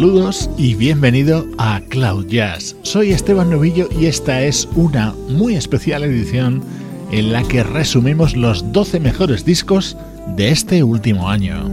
Saludos y bienvenido a Cloud Jazz. Soy Esteban Novillo y esta es una muy especial edición en la que resumimos los 12 mejores discos de este último año.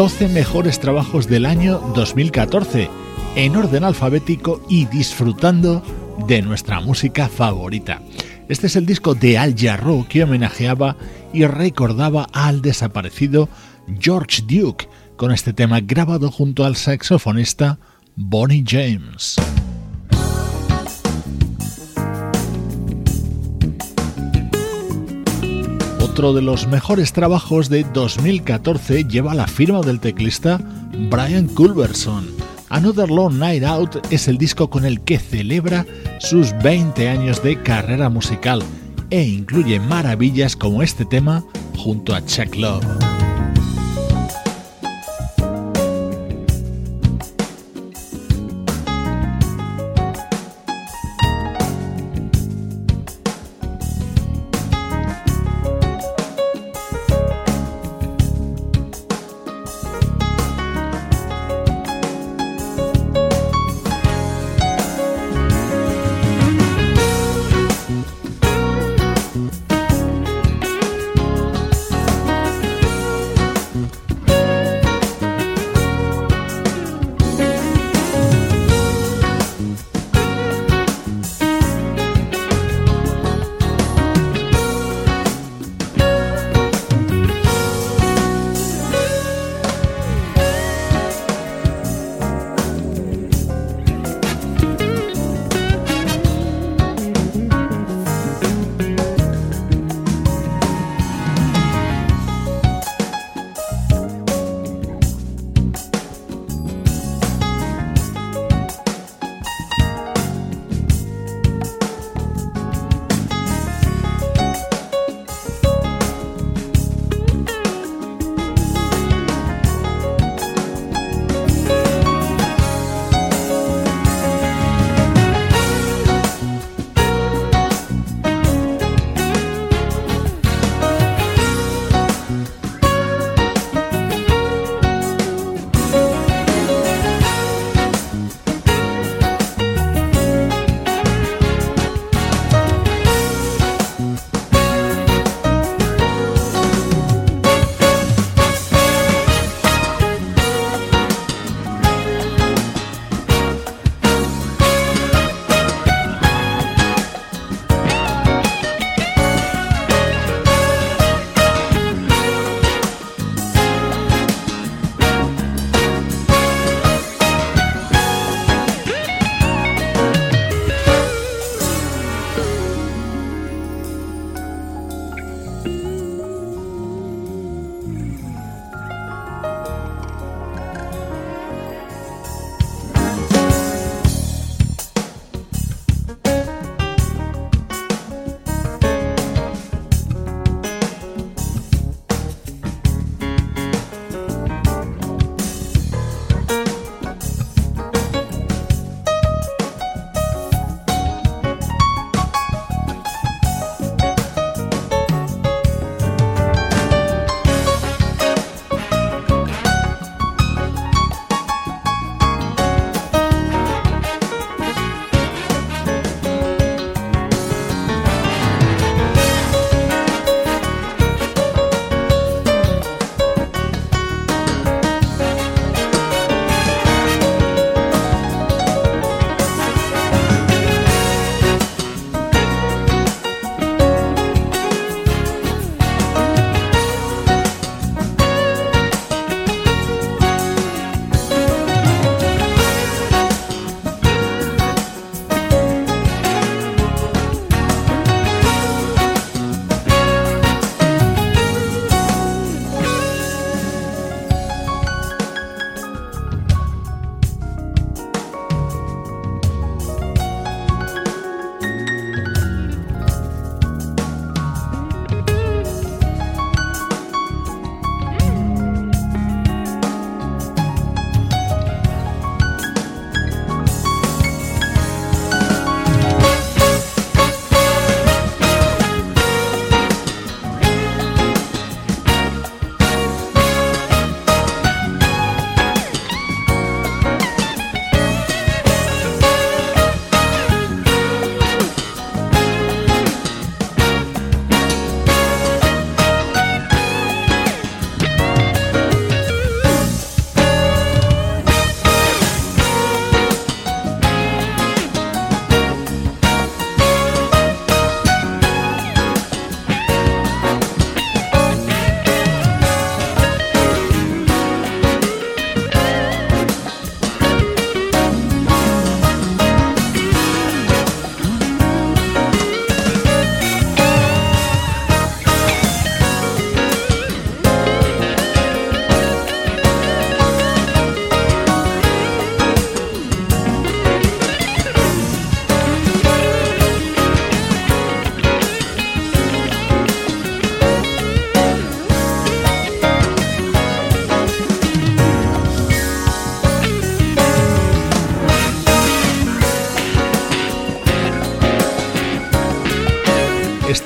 12 mejores trabajos del año 2014, en orden alfabético y disfrutando de nuestra música favorita. Este es el disco de Al Jarreau que homenajeaba y recordaba al desaparecido George Duke, con este tema grabado junto al saxofonista Bonnie James. Otro de los mejores trabajos de 2014 lleva la firma del teclista Brian Culberson. Another Long Night Out es el disco con el que celebra sus 20 años de carrera musical e incluye maravillas como este tema junto a Chuck Love.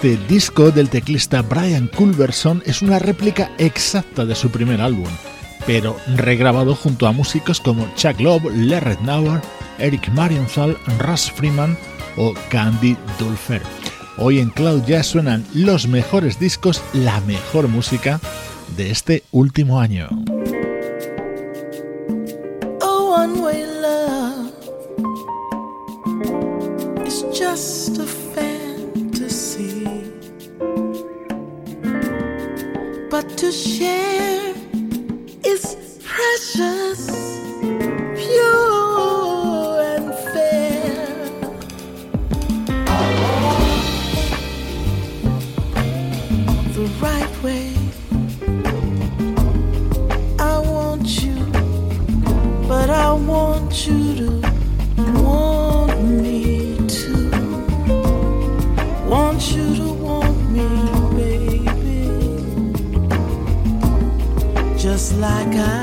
Este disco del teclista Brian Culberson es una réplica exacta de su primer álbum, pero regrabado junto a músicos como Chuck Love, Larry Nauer, Eric Marienthal, Russ Freeman o Candy Dulfer. Hoy en Cloud Jazz suenan los mejores discos, la mejor música de este último año. Precious, pure and fair. The right way. I want you, but I want you to. Want me too. Want you to want me, baby. Just like I,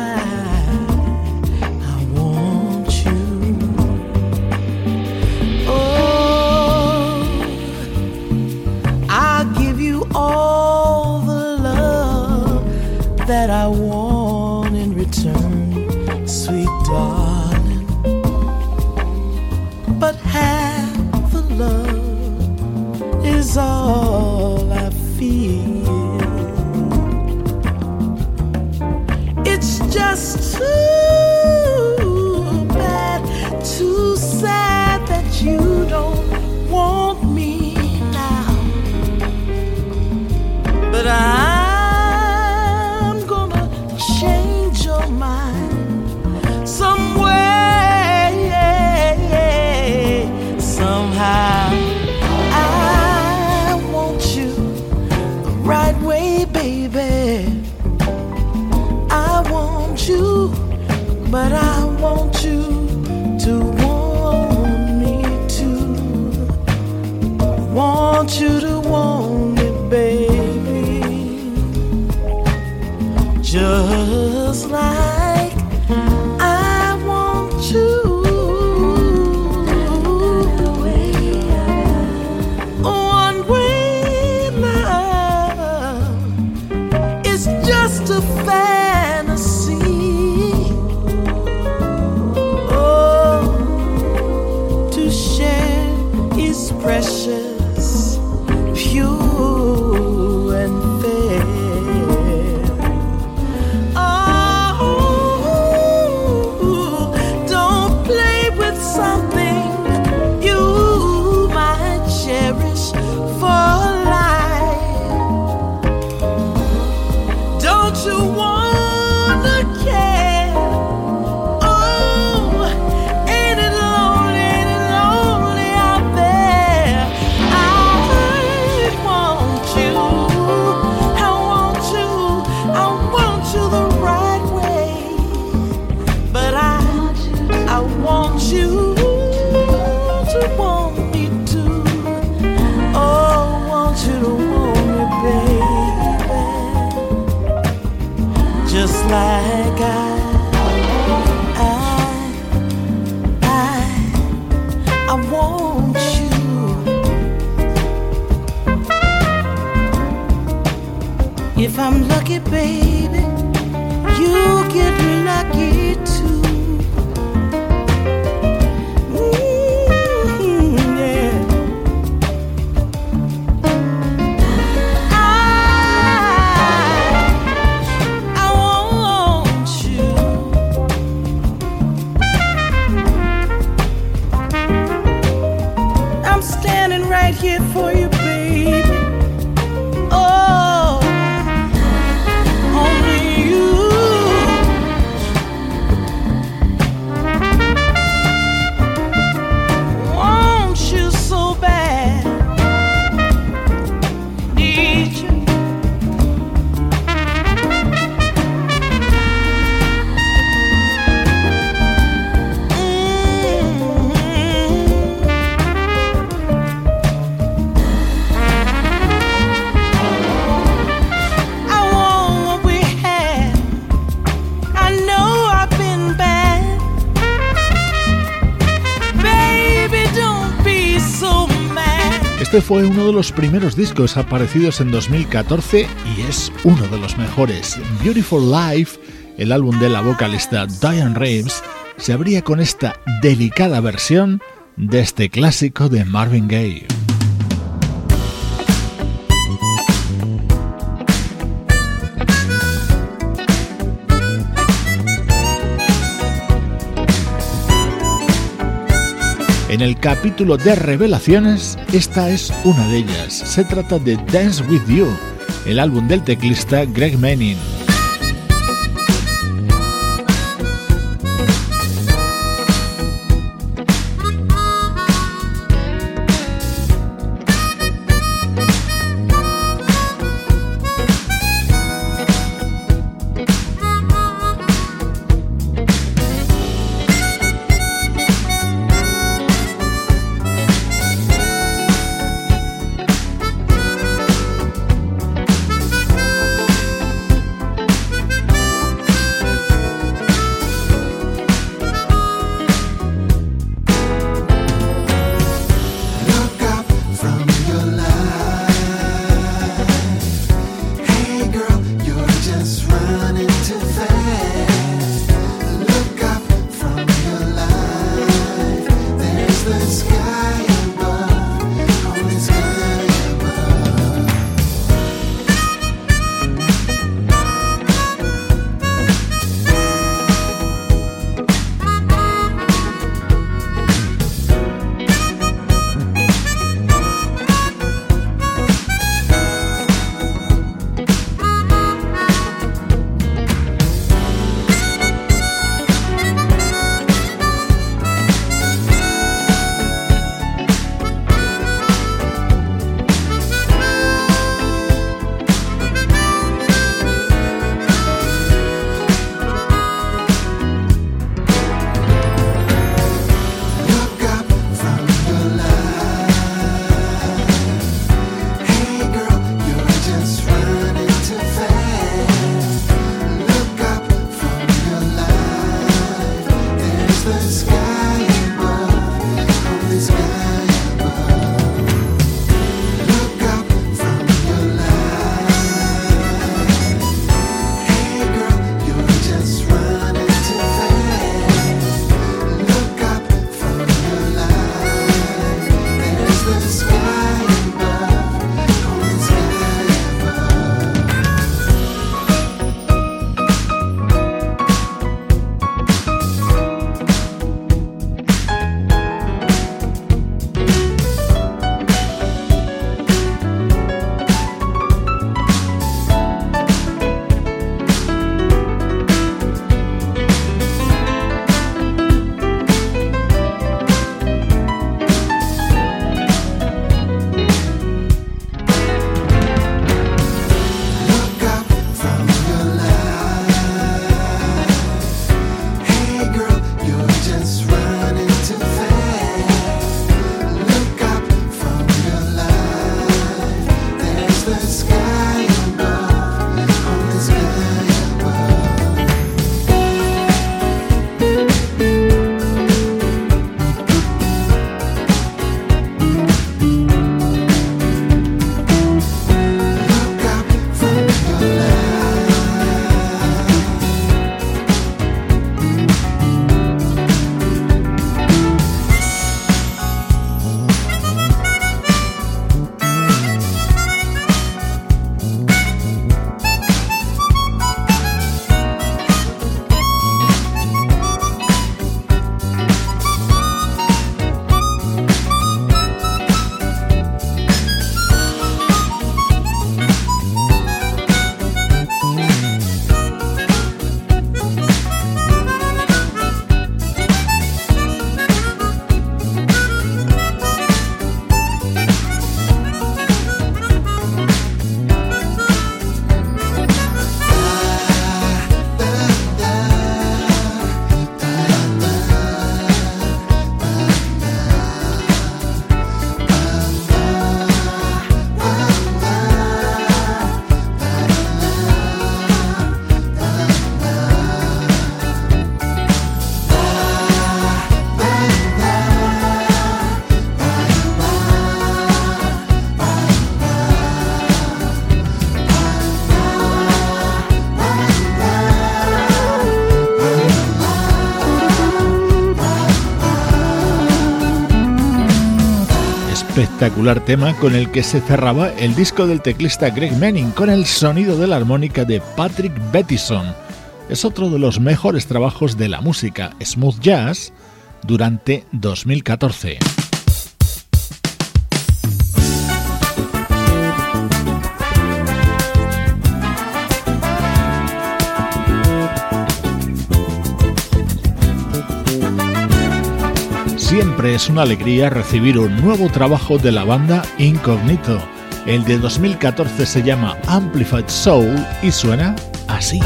Este fue uno de los primeros discos aparecidos en 2014 y es uno de los mejores. Beautiful Life, el álbum de la vocalista Diane Reeves, se abría con esta delicada versión de este clásico de Marvin Gaye. En el capítulo de revelaciones, esta es una de ellas. Se trata de Dance With You, el álbum del teclista Greg Manning. Espectacular tema con el que se cerraba el disco del teclista Greg Manning con el sonido de la armónica de Patrick Bettison. Es otro de los mejores trabajos de la música smooth jazz durante 2014. Es una alegría recibir un nuevo trabajo de la banda Incognito. El de 2014 se llama Amplified Soul y suena así.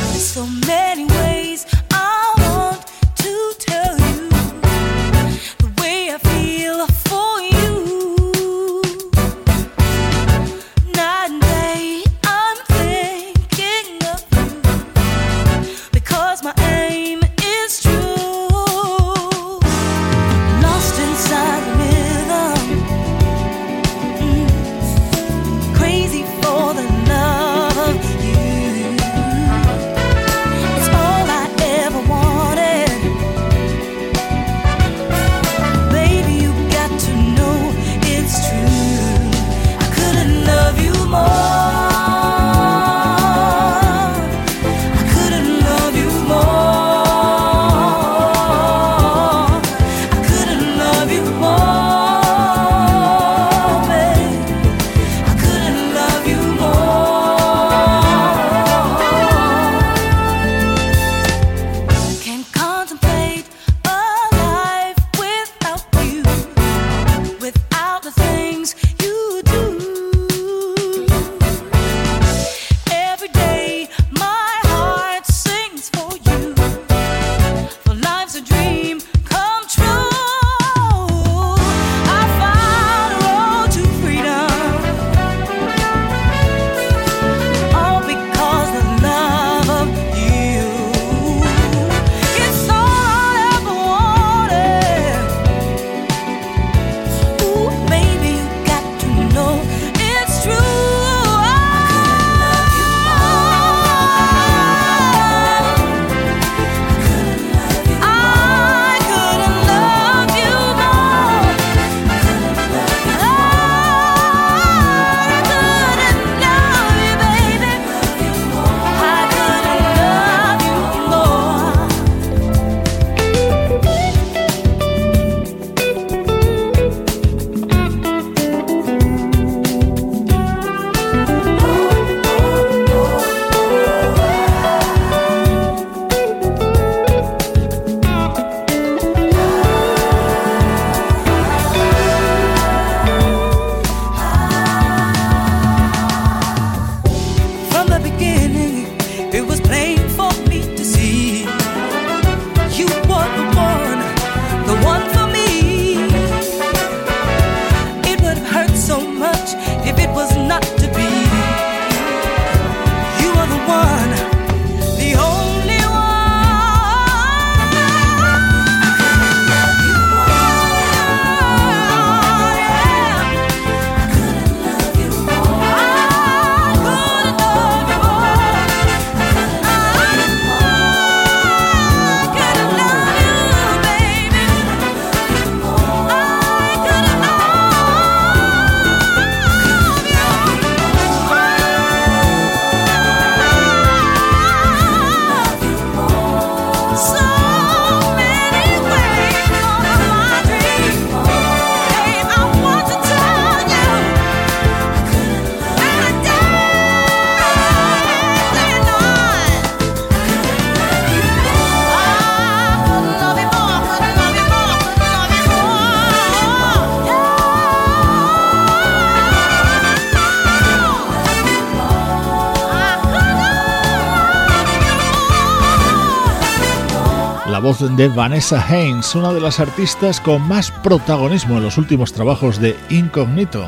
De Vanessa Haynes, una de las artistas con más protagonismo en los últimos trabajos de Incognito,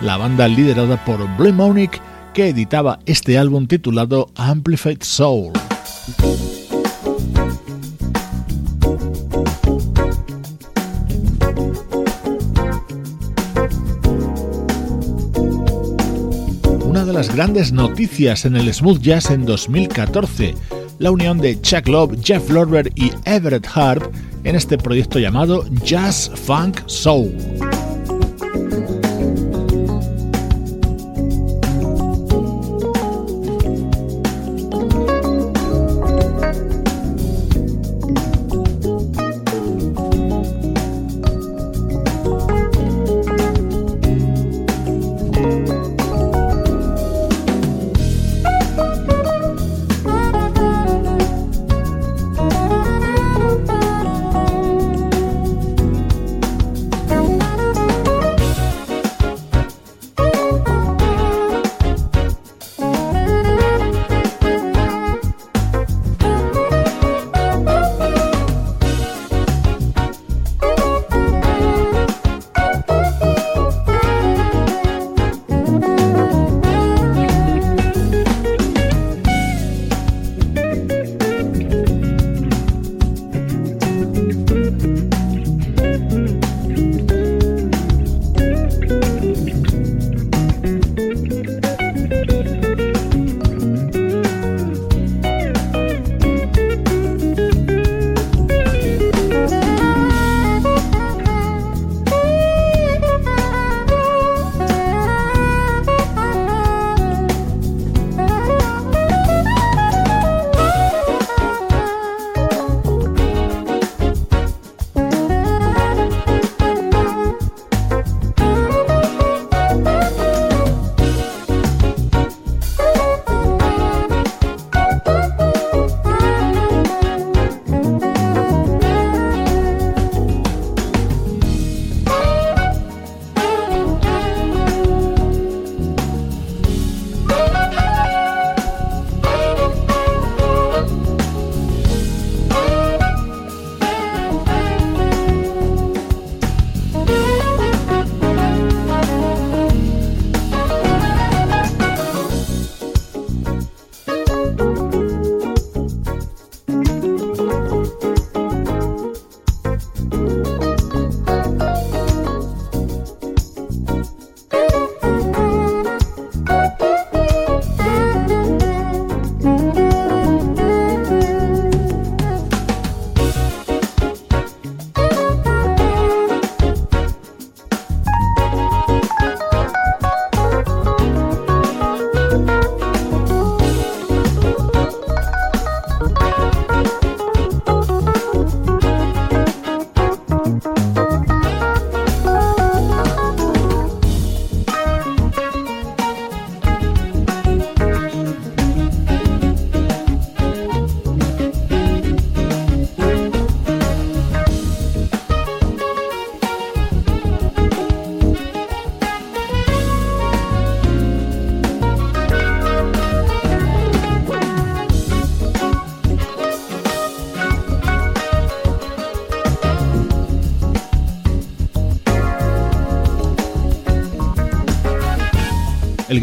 la banda liderada por Blue Monique que editaba este álbum titulado Amplified Soul. Una de las grandes noticias en el smooth jazz en 2014 la unión de Chuck Love, Jeff Lorber y Everett Harp en este proyecto llamado Jazz Funk Soul.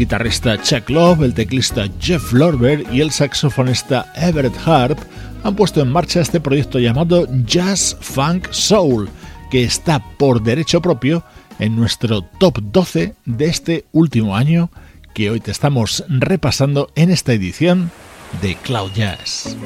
Guitarrista Chuck Love, el teclista Jeff Lorber y el saxofonista Everett Harp han puesto en marcha este proyecto llamado Jazz Funk Soul, que está por derecho propio en nuestro top 12 de este último año que hoy te estamos repasando en esta edición de Cloud Jazz.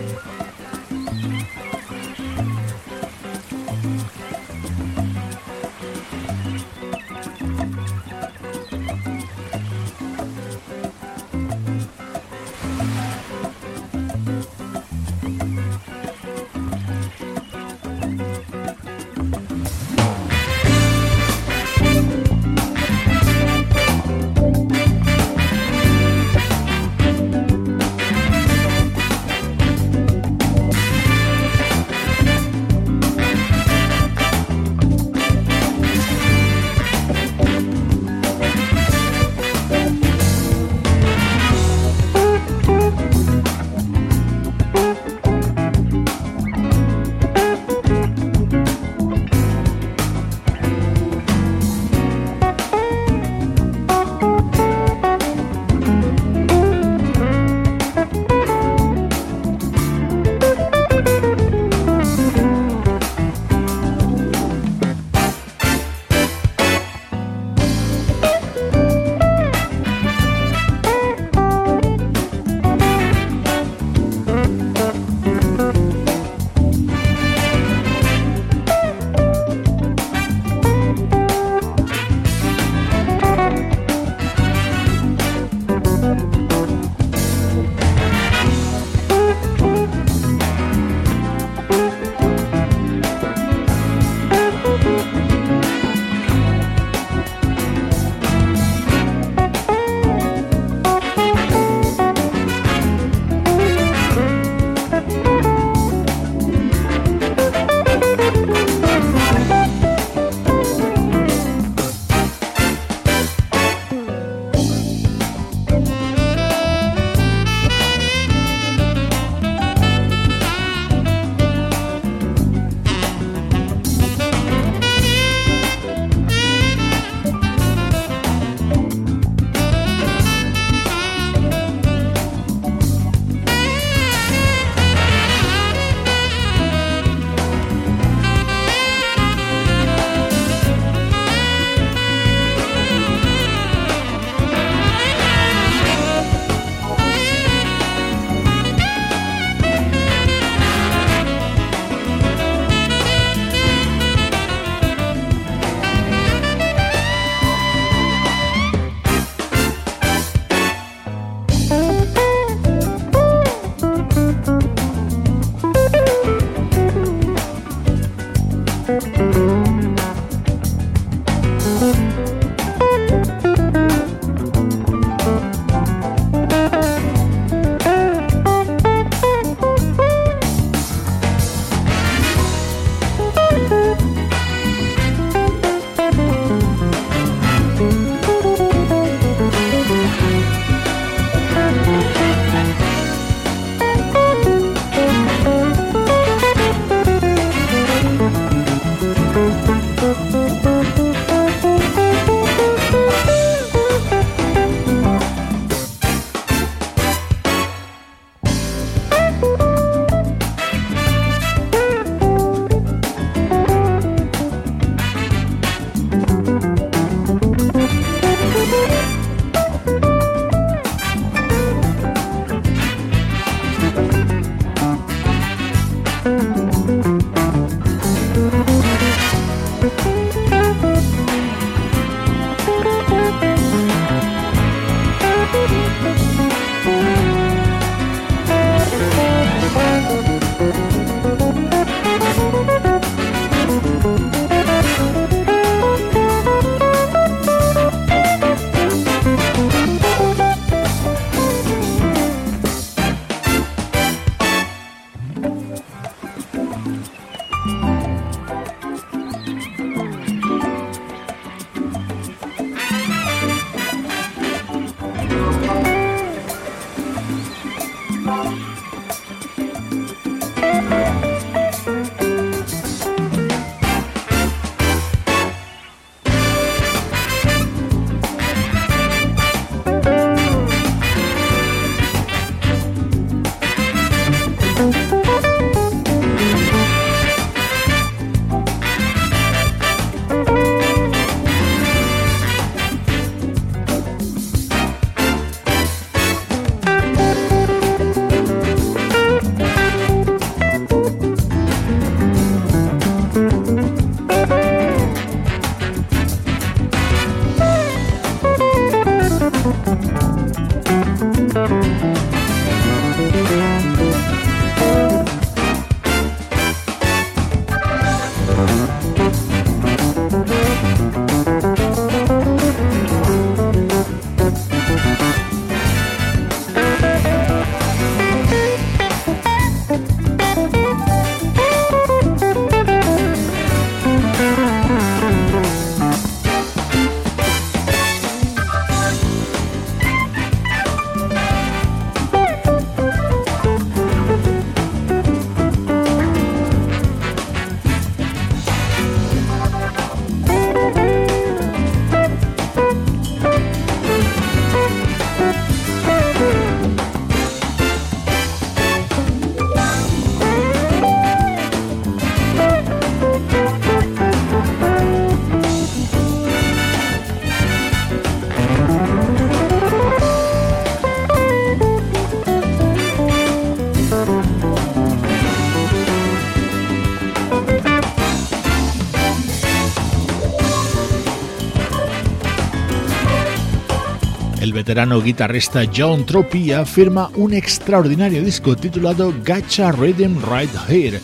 Veterano guitarrista John Tropia firma un extraordinario disco titulado Gacha Rhythm Right Here,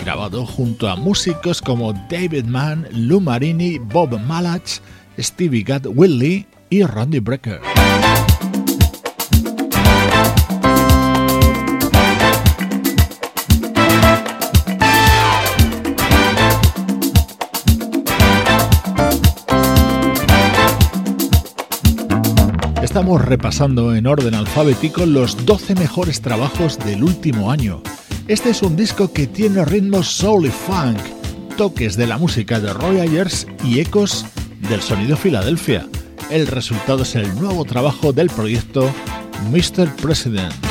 grabado junto a músicos como David Mann, Lou Marini, Bob Malach, Stevie Gadd Willie y Randy Brecker. Estamos repasando en orden alfabético los 12 mejores trabajos del último año. Este es un disco que tiene ritmos soul y funk, toques de la música de Roy Ayers y ecos del sonido Filadelfia. El resultado es el nuevo trabajo del proyecto Mr. President.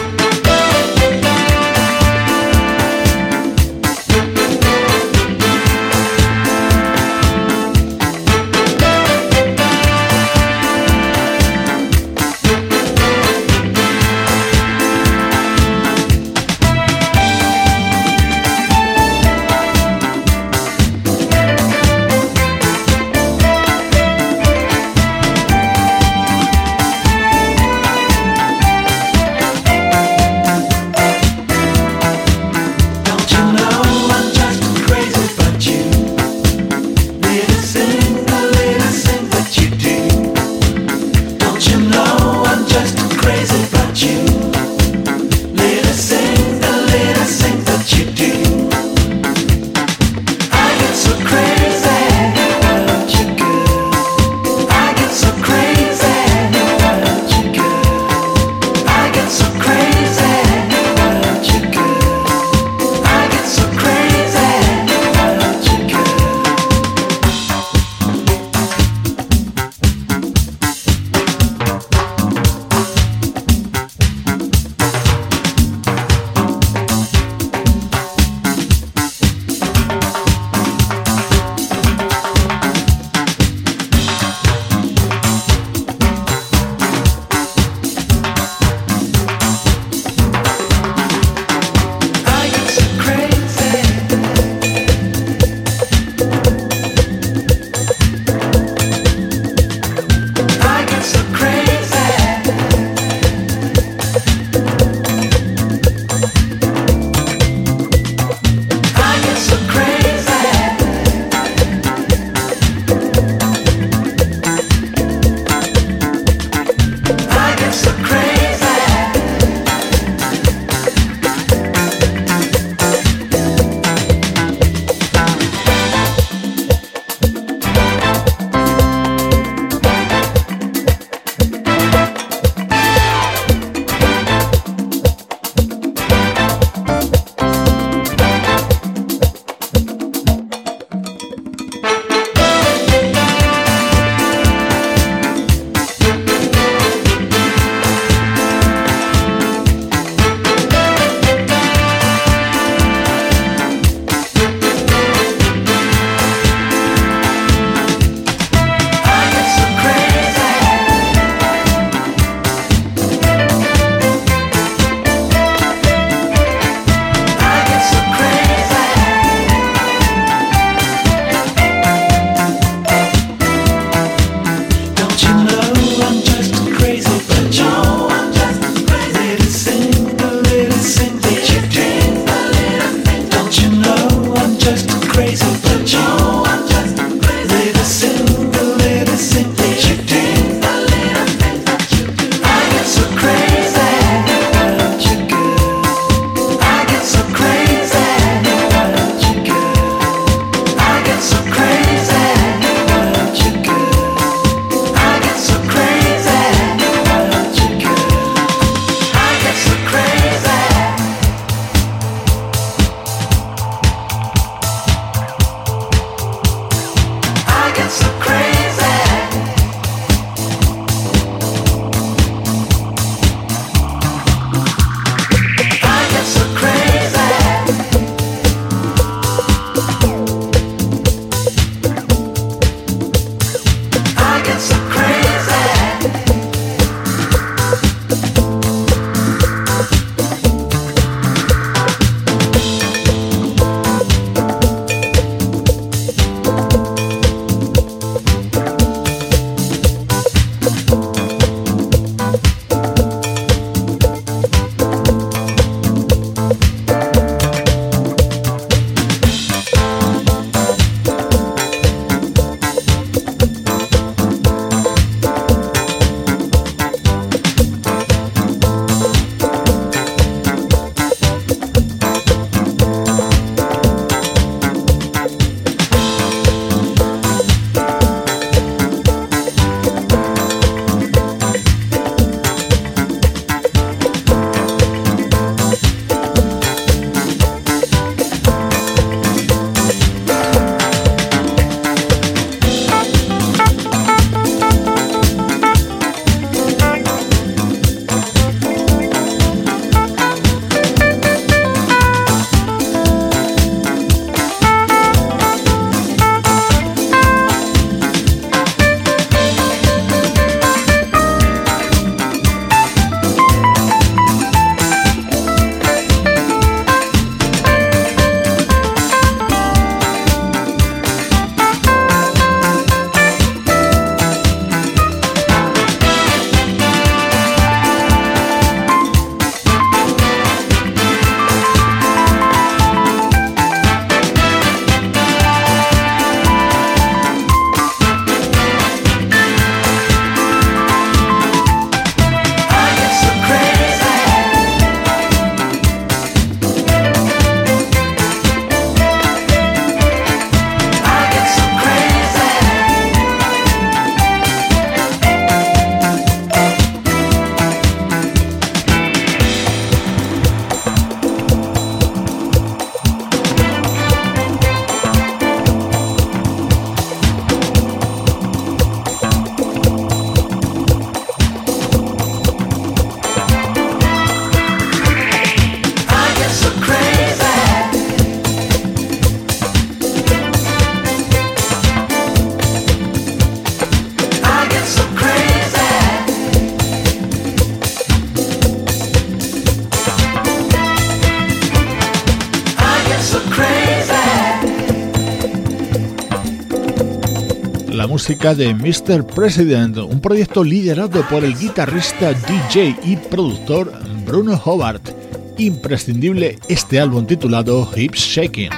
Música de Mr. President, un proyecto liderado por el guitarrista, DJ y productor Bruno Hobart. Imprescindible este álbum titulado Hips Shaking.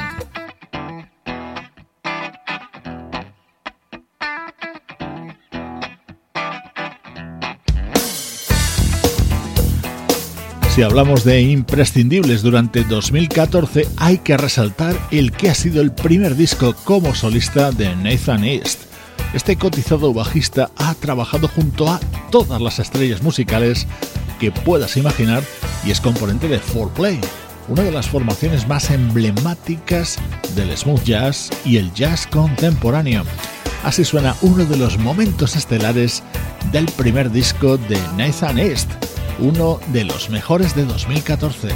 Si hablamos de imprescindibles durante 2014, hay que resaltar el que ha sido el primer disco como solista de Nathan East. Este cotizado bajista ha trabajado junto a todas las estrellas musicales que puedas imaginar y es componente de 4Play, una de las formaciones más emblemáticas del smooth jazz y el jazz contemporáneo. Así suena uno de los momentos estelares del primer disco de Nathan East uno de los mejores de 2014.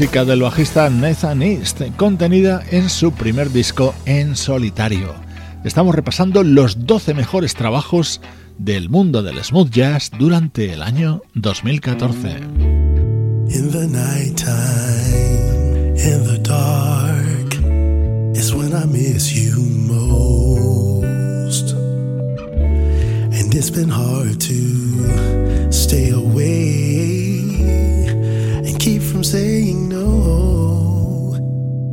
Música del bajista Nathan East, contenida en su primer disco en solitario. Estamos repasando los 12 mejores trabajos del mundo del smooth jazz durante el año 2014. In the night time, in the dark is when I miss you most. And it's been hard to stay away keep from saying.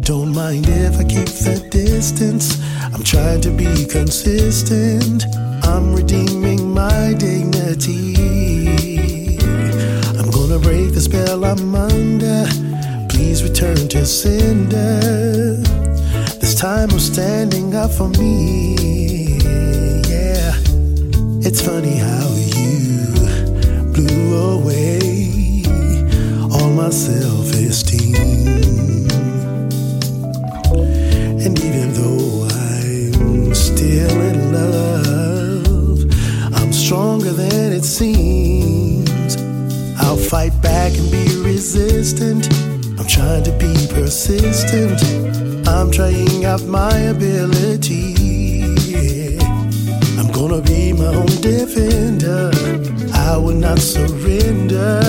Don't mind if I keep the distance. I'm trying to be consistent. I'm redeeming my dignity. I'm gonna break the spell I'm under. Please return to sender. This time I'm standing up for me. Yeah, it's funny how you blew away all my self esteem. And even though I'm still in love, I'm stronger than it seems. I'll fight back and be resistant. I'm trying to be persistent. I'm trying out my ability. I'm gonna be my own defender. I will not surrender.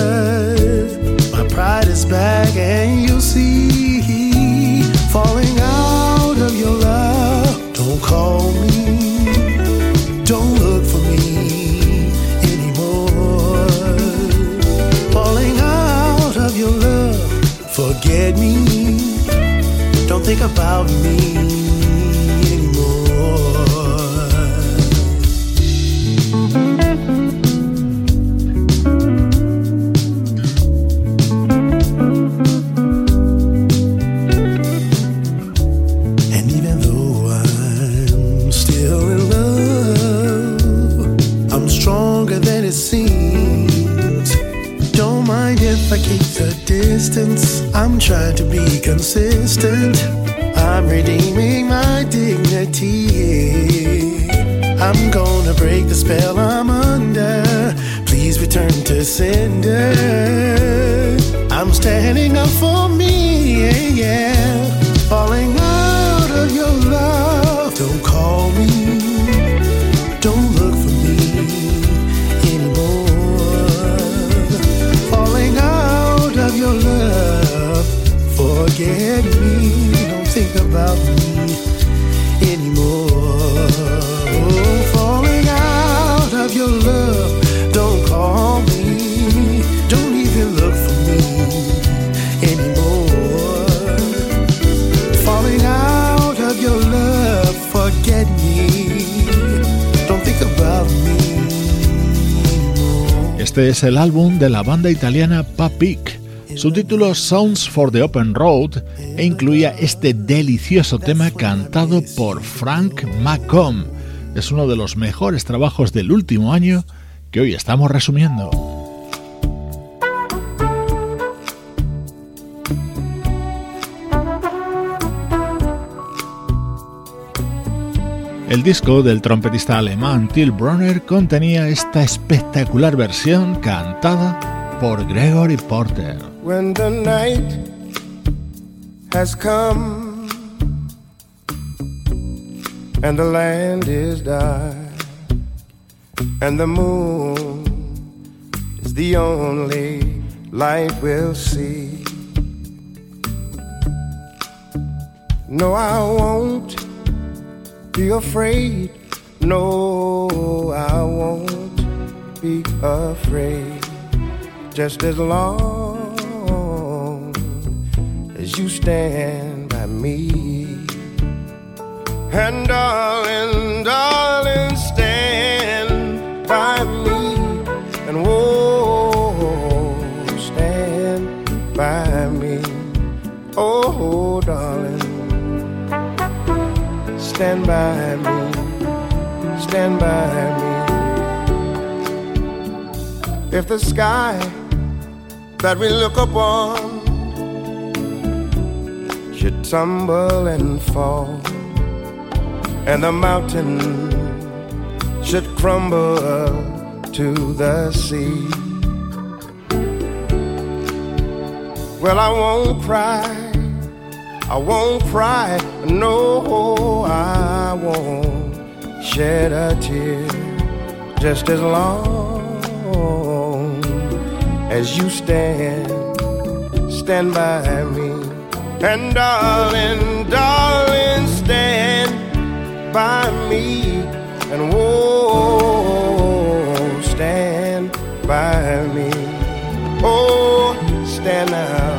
My pride is back, and you'll see. Falling out love. Don't call me. Don't look for me anymore. Falling out of your love. Forget me. Don't think about me es el álbum de la banda italiana Papik. Su título Sounds for the Open Road e incluía este delicioso tema cantado por Frank Macomb. Es uno de los mejores trabajos del último año que hoy estamos resumiendo. El disco del trompetista alemán Till Brunner contenía esta espectacular versión cantada por Gregory Porter. when the night has come and the land is dark and the moon is the only light we'll see. No, I won't be afraid. No, I won't be afraid just as long as you stand by me. And darling, darling, stand by me. Stand by me. If the sky that we look upon should tumble and fall, and the mountain should crumble to the sea. Well, I won't cry, I won't cry, no, I won't shed a tear just as long as you stand, stand by me. And darling, darling, stand by me. And oh, stand by me. Oh, stand now.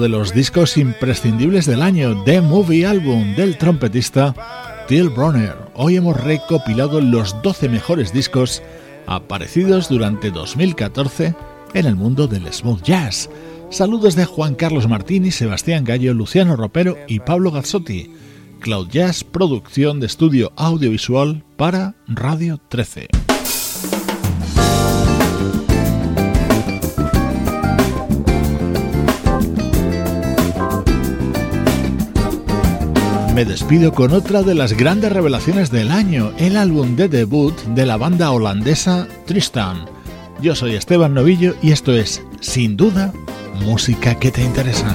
De los discos imprescindibles del año, The Movie Album del trompetista Till Bronner. Hoy hemos recopilado los 12 mejores discos aparecidos durante 2014 en el mundo del smooth jazz. Saludos de Juan Carlos Martini, Sebastián Gallo, Luciano Ropero y Pablo Gazzotti. Cloud Jazz, producción de estudio audiovisual para Radio 13. Me despido con otra de las grandes revelaciones del año, el álbum de debut de la banda holandesa Tristan. Yo soy Esteban Novillo y esto es, sin duda, música que te interesa.